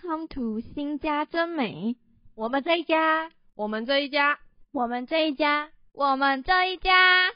Welcome to 新家真美，我们这一家，我们这一家，我们这一家，我们这一家。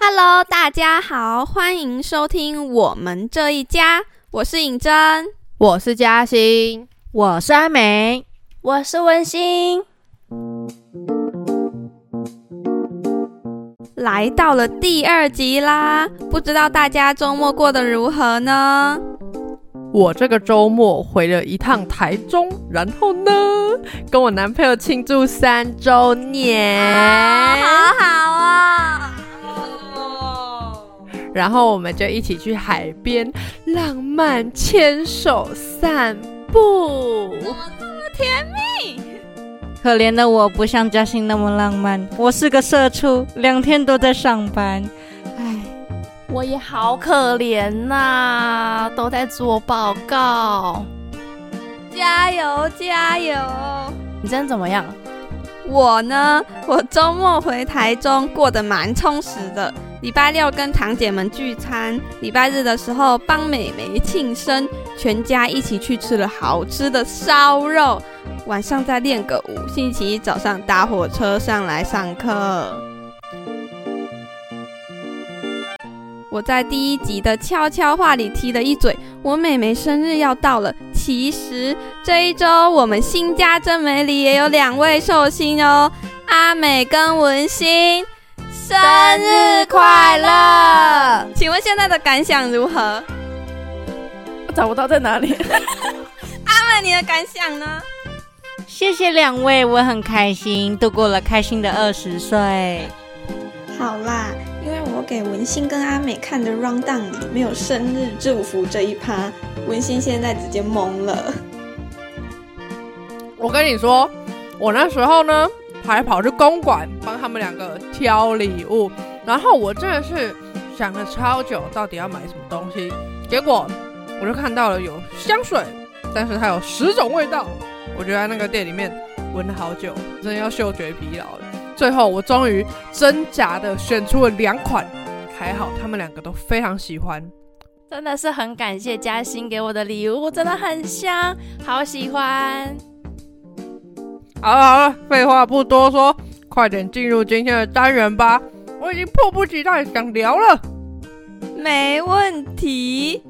Hello，大家好，欢迎收听我们这一家，我是尹真，我是嘉欣，我是阿美。我是温馨，来到了第二集啦！不知道大家周末过得如何呢？我这个周末回了一趟台中，然后呢，跟我男朋友庆祝三周年，好好啊！然后我们就一起去海边浪漫牵手散步。甜蜜，可怜的我不像嘉欣那么浪漫，我是个社畜，两天都在上班。唉，我也好可怜呐，都在做报告。加油加油！你今天怎么样？我呢？我周末回台中，过得蛮充实的。礼拜六跟堂姐们聚餐，礼拜日的时候帮美眉庆生，全家一起去吃了好吃的烧肉，晚上再练个舞，星期一早上搭火车上来上课。我在第一集的悄悄话里提了一嘴，我妹妹生日要到了。其实这一周我们新家真美里也有两位寿星哦，阿美跟文心，生日快乐！请问现在的感想如何？我找不到在哪里。阿美，你的感想呢？谢谢两位，我很开心，度过了开心的二十岁。好啦。因为我给文心跟阿美看的 round down 里没有生日祝福这一趴，文心现在直接懵了。我跟你说，我那时候呢还跑去公馆帮他们两个挑礼物，然后我真的是想了超久，到底要买什么东西。结果我就看到了有香水，但是它有十种味道，我就在那个店里面闻了好久，真的要嗅觉疲劳了。最后，我终于真假的选出了两款，还好他们两个都非常喜欢，真的是很感谢嘉欣给我的礼物，真的很香，好喜欢。好了好了，废话不多说，快点进入今天的单元吧，我已经迫不及待想聊了。没问题，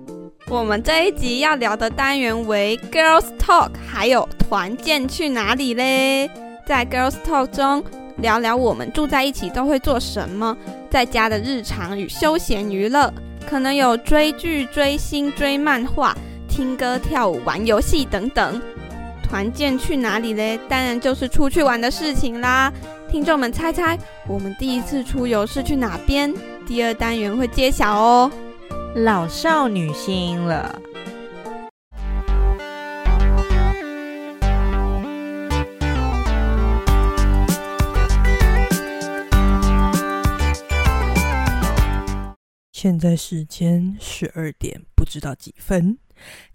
我们这一集要聊的单元为 Girls Talk，还有团建去哪里嘞？在 Girls Talk 中。聊聊我们住在一起都会做什么，在家的日常与休闲娱乐，可能有追剧、追星、追漫画、听歌、跳舞、玩游戏等等。团建去哪里嘞？当然就是出去玩的事情啦。听众们猜猜，我们第一次出游是去哪边？第二单元会揭晓哦。老少女心了。现在时间十二点，不知道几分。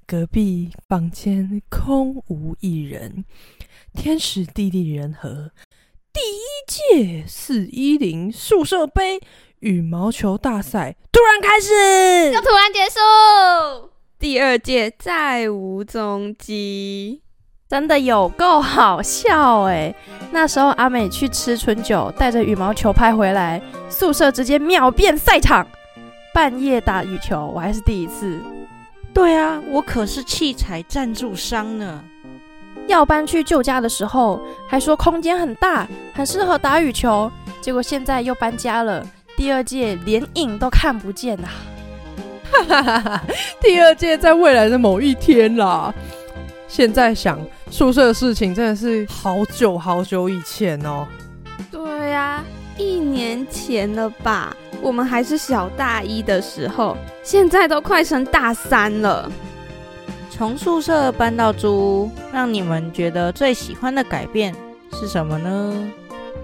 隔壁房间空无一人，天时地利人和，第一届四一零宿舍杯羽毛球大赛突然开始，又突然结束。第二届再无踪迹，真的有够好笑哎！那时候阿美去吃春酒，带着羽毛球拍回来，宿舍直接秒变赛场。半夜打羽球，我还是第一次。对啊，我可是器材赞助商呢。要搬去旧家的时候，还说空间很大，很适合打羽球。结果现在又搬家了，第二届连影都看不见啊！哈哈哈哈第二届在未来的某一天啦。现在想宿舍的事情，真的是好久好久以前哦。对呀，一年前了吧。我们还是小大一的时候，现在都快升大三了。从宿舍搬到租屋，让你们觉得最喜欢的改变是什么呢？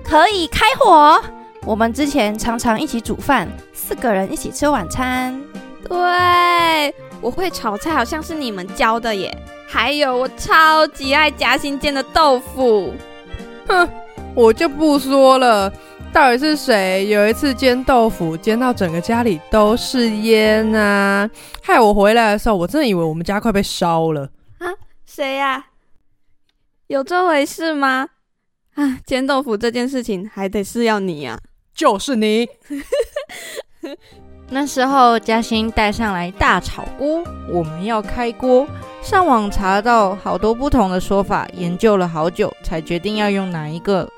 可以开火。我们之前常常一起煮饭，四个人一起吃晚餐。对，我会炒菜好像是你们教的耶。还有，我超级爱夹心煎的豆腐。哼，我就不说了。到底是谁有一次煎豆腐煎到整个家里都是烟啊？害我回来的时候，我真的以为我们家快被烧了啊！谁呀？有这回事吗？啊，煎豆腐这件事情还得是要你呀，就是你。那时候嘉欣带上来大炒锅，我们要开锅。上网查到好多不同的说法，研究了好久才决定要用哪一个。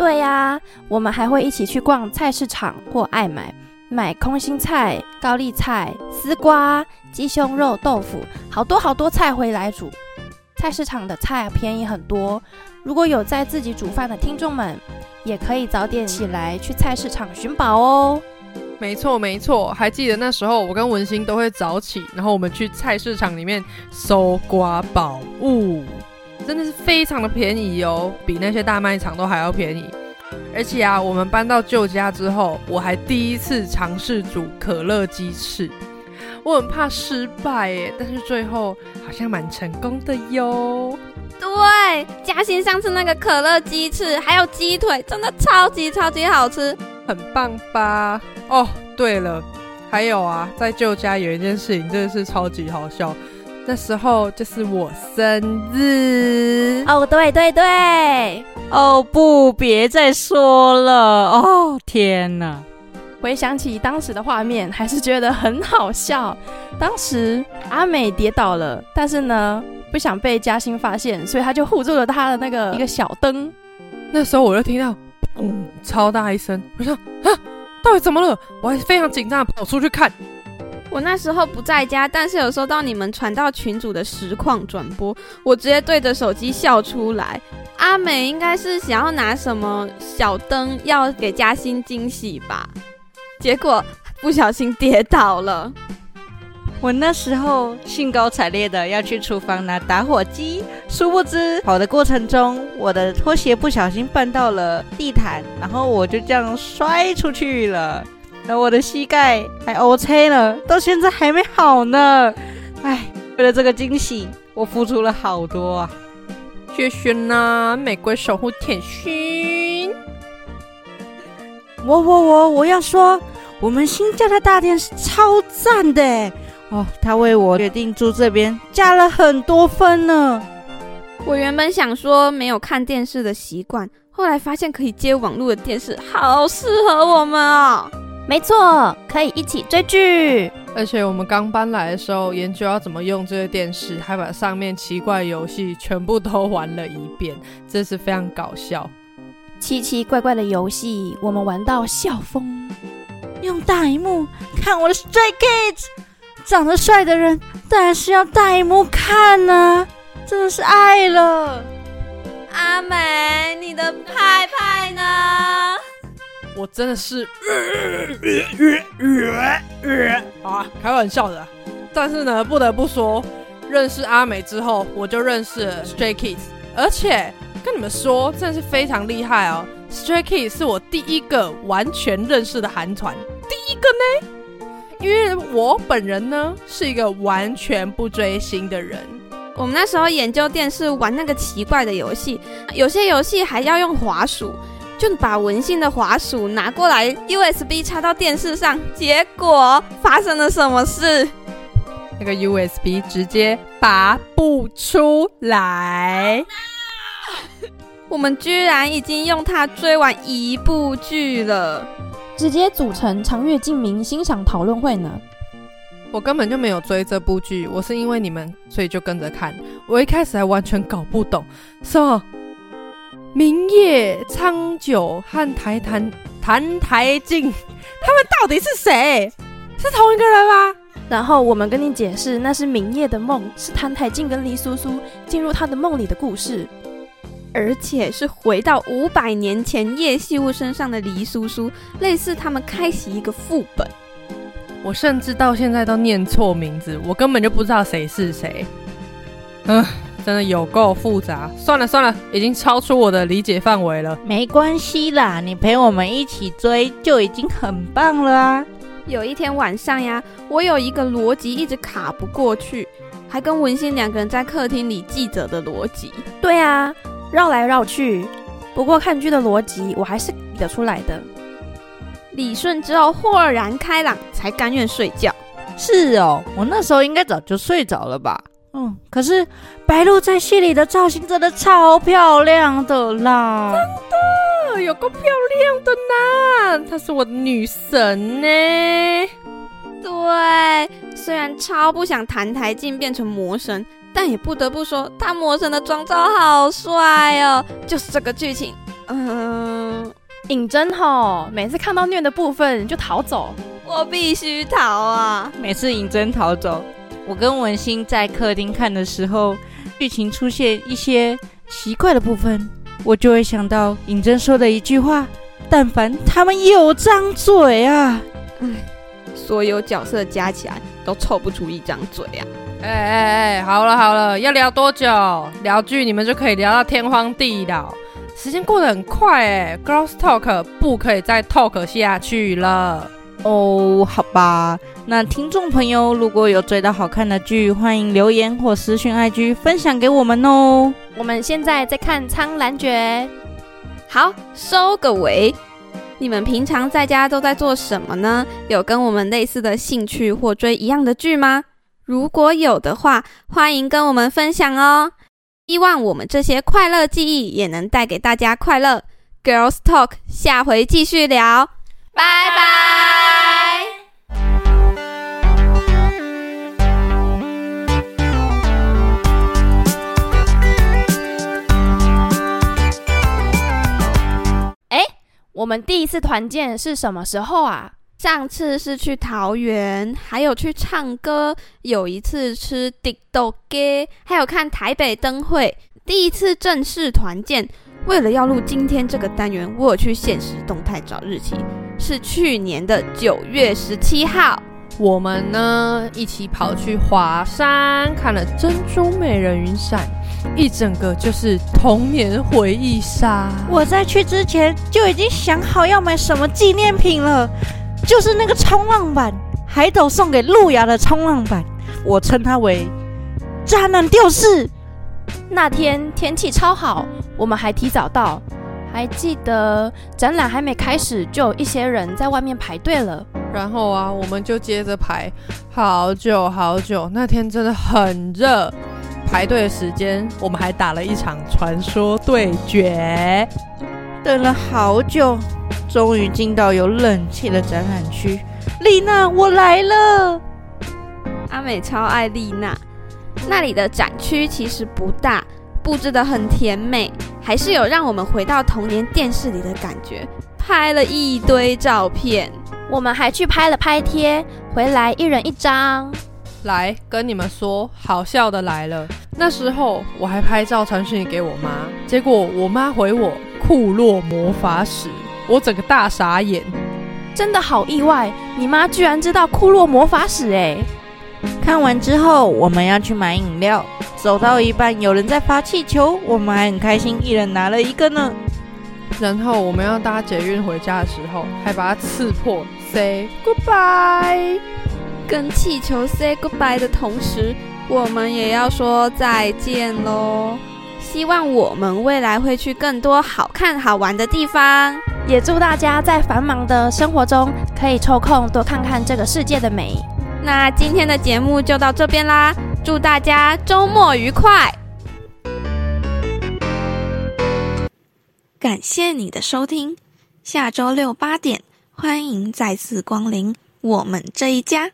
对呀，我们还会一起去逛菜市场或爱买，买空心菜、高丽菜、丝瓜、鸡胸肉、豆腐，好多好多菜回来煮。菜市场的菜便宜很多，如果有在自己煮饭的听众们，也可以早点起来去菜市场寻宝哦。没错没错，还记得那时候我跟文心都会早起，然后我们去菜市场里面搜刮宝物。真的是非常的便宜哦，比那些大卖场都还要便宜。而且啊，我们搬到旧家之后，我还第一次尝试煮可乐鸡翅。我很怕失败耶，但是最后好像蛮成功的哟。对，嘉欣上次那个可乐鸡翅还有鸡腿，真的超级超级好吃，很棒吧？哦，对了，还有啊，在旧家有一件事情真的是超级好笑。那时候就是我生日哦，对对对，哦不，别再说了哦，天哪！回想起当时的画面，还是觉得很好笑。当时阿美跌倒了，但是呢，不想被嘉欣发现，所以他就护住了他的那个一个小灯。那时候我就听到嗯超大一声，我说啊，到底怎么了？我还非常紧张，跑出去看。我那时候不在家，但是有收到你们传到群组的实况转播，我直接对着手机笑出来。阿美应该是想要拿什么小灯要给嘉欣惊喜吧，结果不小心跌倒了。我那时候兴高采烈的要去厨房拿打火机，殊不知跑的过程中，我的拖鞋不小心绊到了地毯，然后我就这样摔出去了。那我的膝盖还 OK 了，到现在还没好呢。唉，为了这个惊喜，我付出了好多啊！谢谢啦，玫瑰守护甜心。我我我我要说，我们新家的大电视超赞的哦，他为我决定住这边加了很多分呢。我原本想说没有看电视的习惯，后来发现可以接网络的电视，好适合我们哦。没错，可以一起追剧。而且我们刚搬来的时候，研究要怎么用这个电视，还把上面奇怪游戏全部都玩了一遍，真是非常搞笑。奇奇怪怪的游戏，我们玩到笑疯。用大荧幕看我的 Stray Kids，长得帅的人当然是要大荧幕看呢，真的是爱了。阿美，你的派派呢？我真的是，啊，开玩笑的。但是呢，不得不说，认识阿美之后，我就认识了 Stray Kids，而且跟你们说，真的是非常厉害哦。Stray Kids 是我第一个完全认识的韩团，第一个呢，因为我本人呢是一个完全不追星的人。我们那时候研究电视，玩那个奇怪的游戏，有些游戏还要用滑鼠。就把文信的滑鼠拿过来，USB 插到电视上，结果发生了什么事？那个 USB 直接拔不出来。我们居然已经用它追完一部剧了，直接组成长月烬明欣赏讨论会呢。我根本就没有追这部剧，我是因为你们所以就跟着看。我一开始还完全搞不懂，是吗？明夜苍九和台谭谭台静，他们到底是谁？是同一个人吗？然后我们跟你解释，那是明夜的梦，是谭台静跟黎苏苏进入他的梦里的故事，而且是回到五百年前叶细物身上的黎苏苏，类似他们开启一个副本。我甚至到现在都念错名字，我根本就不知道谁是谁。嗯。真的有够复杂，算了算了，已经超出我的理解范围了。没关系啦，你陪我们一起追就已经很棒了啊！有一天晚上呀，我有一个逻辑一直卡不过去，还跟文心两个人在客厅里记着的逻辑。对啊，绕来绕去。不过看剧的逻辑我还是理得出来的。理顺之后豁然开朗，才甘愿睡觉。是哦，我那时候应该早就睡着了吧？嗯，可是白鹿在戏里的造型真的超漂亮的啦，真的有够漂亮的呢，她是我的女神呢。对，虽然超不想弹台镜变成魔神，但也不得不说，他魔神的妆造好帅哦。就是这个剧情，嗯，尹真吼，每次看到虐的部分就逃走，我必须逃啊！每次尹真逃走。我跟文心在客厅看的时候，剧情出现一些奇怪的部分，我就会想到尹真说的一句话：“但凡他们有张嘴啊，唉，所有角色加起来都凑不出一张嘴啊！”哎哎哎，好了好了，要聊多久？聊剧你们就可以聊到天荒地老，时间过得很快哎。Girls Talk 不可以再 talk 下去了。哦，好吧，那听众朋友如果有追到好看的剧，欢迎留言或私讯 IG 分享给我们哦。我们现在在看《苍兰诀》，好，收个尾。你们平常在家都在做什么呢？有跟我们类似的兴趣或追一样的剧吗？如果有的话，欢迎跟我们分享哦。希望我们这些快乐记忆也能带给大家快乐。Girls Talk，下回继续聊，拜拜。哎我们第一次团建是什么时候啊？上次是去桃园，还有去唱歌，有一次吃地豆鸡，还有看台北灯会。第一次正式团建，为了要录今天这个单元，我有去现实动态找日期，是去年的九月十七号。我们呢一起跑去华山看了珍珠美人云伞。一整个就是童年回忆杀。我在去之前就已经想好要买什么纪念品了，就是那个冲浪板，海斗送给路牙的冲浪板，我称它为渣男吊饰。那天天气超好，我们还提早到，还记得展览还没开始，就有一些人在外面排队了。然后啊，我们就接着排，好久好久。那天真的很热。排队的时间，我们还打了一场传说对决，等了好久，终于进到有冷气的展览区。丽娜，我来了。阿美超爱丽娜，那里的展区其实不大，布置的很甜美，还是有让我们回到童年电视里的感觉。拍了一堆照片，我们还去拍了拍贴，回来一人一张。来跟你们说，好笑的来了。那时候我还拍照传讯给我妈，结果我妈回我“库洛魔法使”，我整个大傻眼，真的好意外，你妈居然知道库洛魔法使哎！看完之后，我们要去买饮料，走到一半有人在发气球，我们还很开心，一人拿了一个呢。然后我们要搭捷运回家的时候，还把它刺破，say goodbye。跟气球 say goodbye 的同时，我们也要说再见喽。希望我们未来会去更多好看好玩的地方，也祝大家在繁忙的生活中可以抽空多看看这个世界的美。那今天的节目就到这边啦，祝大家周末愉快！感谢你的收听，下周六八点欢迎再次光临我们这一家。